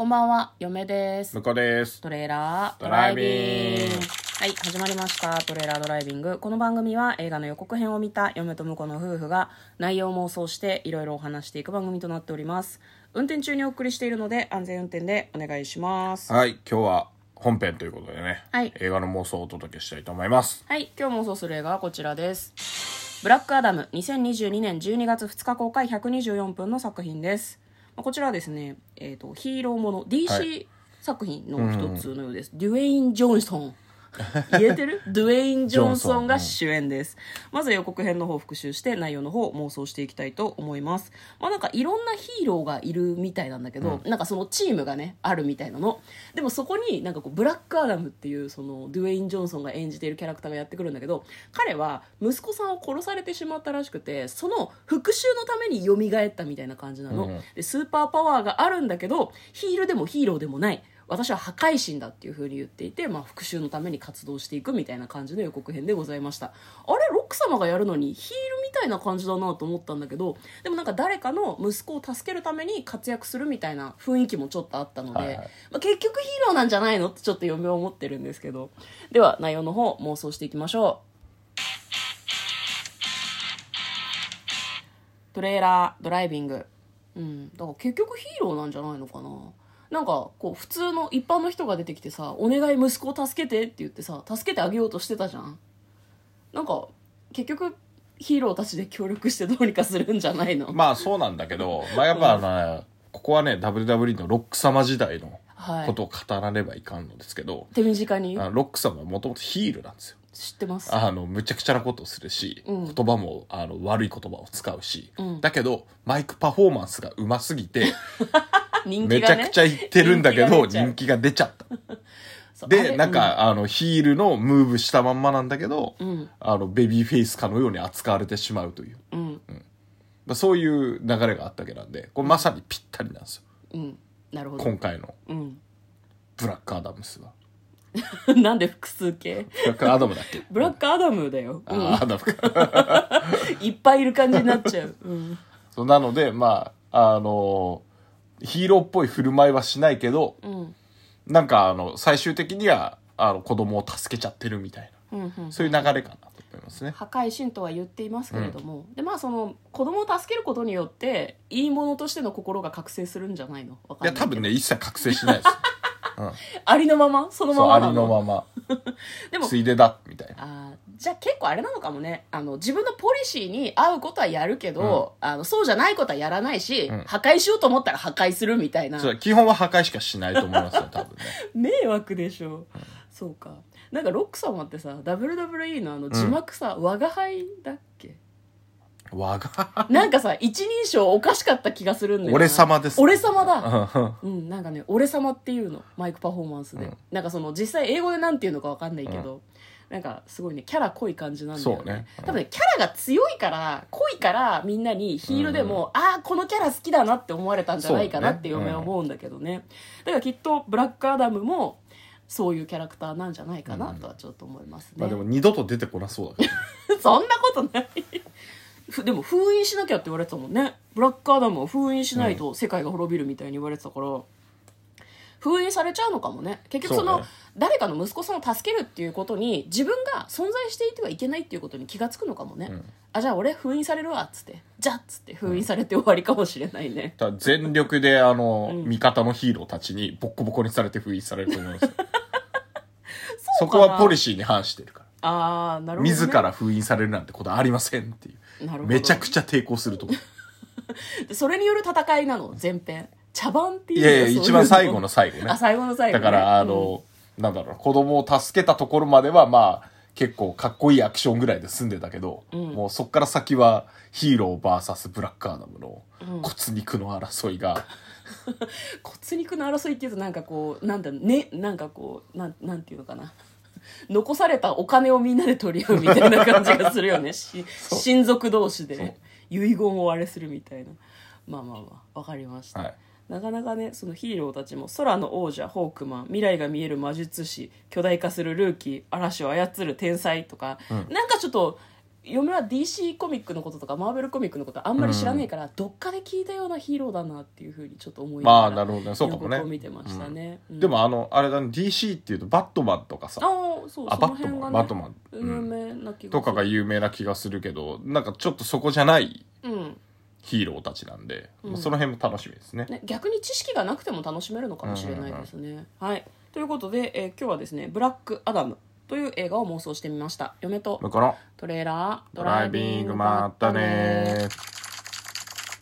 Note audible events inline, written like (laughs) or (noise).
こんばんは、嫁です。向こうです。トレーラードドライビングはい、始まりました。トレーラードライビング。この番組は映画の予告編を見た嫁と婿の夫婦が内容を妄想していろいろお話していく番組となっております。運転中にお送りしているので安全運転でお願いします。はい、今日は本編ということでね、はい映画の妄想をお届けしたいと思います。はい、今日妄想する映画はこちらです。ブラックアダム2022年12月2日公開124分の作品です。まあこちらはですね、えっ、と、ヒーローもの、は DC 作品の一つのようです。デュエイン・ジョンソン。(laughs) 言えてる？ドゥエイン・ジョンソンが主演です。まず予告編の方を復習して内容の方を妄想していきたいと思います。まあなんかいろんなヒーローがいるみたいなんだけど、なんかそのチームがね、あるみたいなの。でもそこになんかこうブラックアダムっていうそのドゥエイン・ジョンソンが演じているキャラクターがやってくるんだけど、彼は息子さんを殺されてしまったらしくて、その復讐のために蘇ったみたいな感じなの。うんで、スーパーパワーがあるんだけど、ヒールでもヒーローでもない。私は破壊神だっていう風に言っていて、まあ、復讐のために活動していくみたいな感じの予告編でございました。あれロック様がやるのにヒールみたいな感じだなと思ったんだけどでもなんか誰かの息子を助けるために活躍するみたいな雰囲気もちょっとあったので、はいはい。まあ、結局ヒーローなんじゃないのってちょっと嫁は思ってるんですけど。では内容の方妄想していきましょう。トレーラードライビング。うん。だから結局ヒーローなんじゃないのかななんかこう普通の一般の人が出てきてさ「お願い息子を助けて」って言ってさ助けてあげようとしてたじゃん。なんか結局ヒーローたちで協力してどうにかするんじゃないの、まあそうなんだけど、まあやっぱね、ここはね、WWE のロック様時代のはい。ことを語らねばいかんのですけど、手短に？ロック様はもともとヒールなんですよ。知ってます？あの、むちゃくちゃなことをするし、うん。言葉もあの悪い言葉を使うし、うん。だけど、マイクパフォーマンスが上手すぎて、(laughs) 人気がね。めちゃくちゃ言ってるんだけど、人人気が出ちゃった。(laughs) そうあれで、なんか、あの、ヒールのムーブしたまんまなんだけど、うん。あの、ベビーフェイスかのように扱われてしまうという、うん。まあ、そういう流れがあったわけなんで、これまさにぴったりなんですよ。うん。なるほど。今回の。うん。ブラックアダムスは。(laughs) なんで複数形？ブラックアダムだっけ？(laughs) ブラックアダムだよ、うん。あアダムか。いっぱいいる感じになっちゃう、うん、そうなので、まあ、あの、ヒーローっぽい振る舞いはしないけど、うん。なんか、あの、最終的には、あの、子供を助けちゃってるみたいうんうんな、そういう流れかなと思いますね。破壊神とは言っていますけれども、でまあその子供を助けることによっていいものとしての心が覚醒するんじゃないの？いや、んないけど。多分ね、一切覚醒しないです。よ。(laughs) ありのまま？そのままなありのまま。でもついでだ、みたいな。あーじゃあ結構あれなのかもね。あの自分のポリシーに合うことはやるけど、あのそうじゃないことはやらないし、うん。破壊しようと思ったら破壊するみたいな。そう基本は破壊しかしないと思いますよ、(laughs) 多分ね。迷惑でしょ、そうか。なんかロック様ってさ WWE のあの字幕さ、我が輩だっけ？我が、なんかさ一人称おかしかった気がするんだよな。俺様です。俺様だ。ううんなんかね俺様っていうの。マイクパフォーマンスで、うん。なんかその実際英語でなんていうのかわかんないけど、なんかすごいねキャラ濃い感じなんだよね。そうね。うん。多分ねキャラが強いから濃いからみんなにヒールでも、ああこのキャラ好きだなって思われたんじゃないかなってそうね。嫁は思うんだけどね。だからきっとブラックアダムもそういうキャラクターなんじゃないかなとはちょっと思いますね、まあでも二度と出てこなそうだから、ね。(laughs) そんなことない。ふでも封印しなきゃって言われてたもんね。ブラックアダムを封印しないと世界が滅びるみたいに言われてたから、封印されちゃうのかもね。結局そのね。誰かの息子さんを助けるっていうことに自分が存在していてはいけないっていうことに気が付くのかもね、ん。あじゃあ俺封印されるわっつって。じゃあっつって封印されて終わりかもしれないね、ただ全力で、あの、味方のヒーローたちにボッコボコにされて封印されると思いますよ。(laughs) そこはポリシーに反してるから。ああなるほど、ね、自ら封印されるなんてことありませんっていう。なるほど。めちゃくちゃ抵抗すると思う。で (laughs) それによる戦いなの？前編？茶番っていういやいや、一番最後の最後ね。(laughs) あ。最後の最後、ね、だから、あうん。の、なんだろう、子供を助けたところまでは、まあ、結構かっこいいアクションぐらいで済んでたけど、もうそっから先はヒーロー VS ブラックアダムの骨肉の争いが、(laughs) 骨肉の争いっていうとなんかこうなんだねなんかこうなんなんていうのかな残されたお金をみんなで取り合うみたいな感じがするよね。(laughs) し親族同士で遺言をあれするみたいな。まあまあまあわかりました、はい。なかなかねそのヒーローたちも空の王者ホークマン未来が見える魔術師巨大化するルーキー嵐を操る天才とか、なんかちょっと嫁は DC コミックのこととかマーベルコミックのことあんまり知らないから、どっかで聞いたようなヒーローだなっていうふうにちょっと思いながらまあなるほどね。そうかもね。見てましたね、うん。でもあのあれだね DC っていうとバットマンとかさ。ああそうあバットマンバットマン。有名な気がとかが有名な気がするけどなんかちょっとそこじゃないうん。ヒーローたちなんで、うん。まあその辺も楽しみですね。ね、逆に知識がなくても楽しめるのかもしれないですね。はい、ということで、えー今日はですね「ブラックアダム」という映画を妄想してみました。嫁とトレーラードドライビングまったね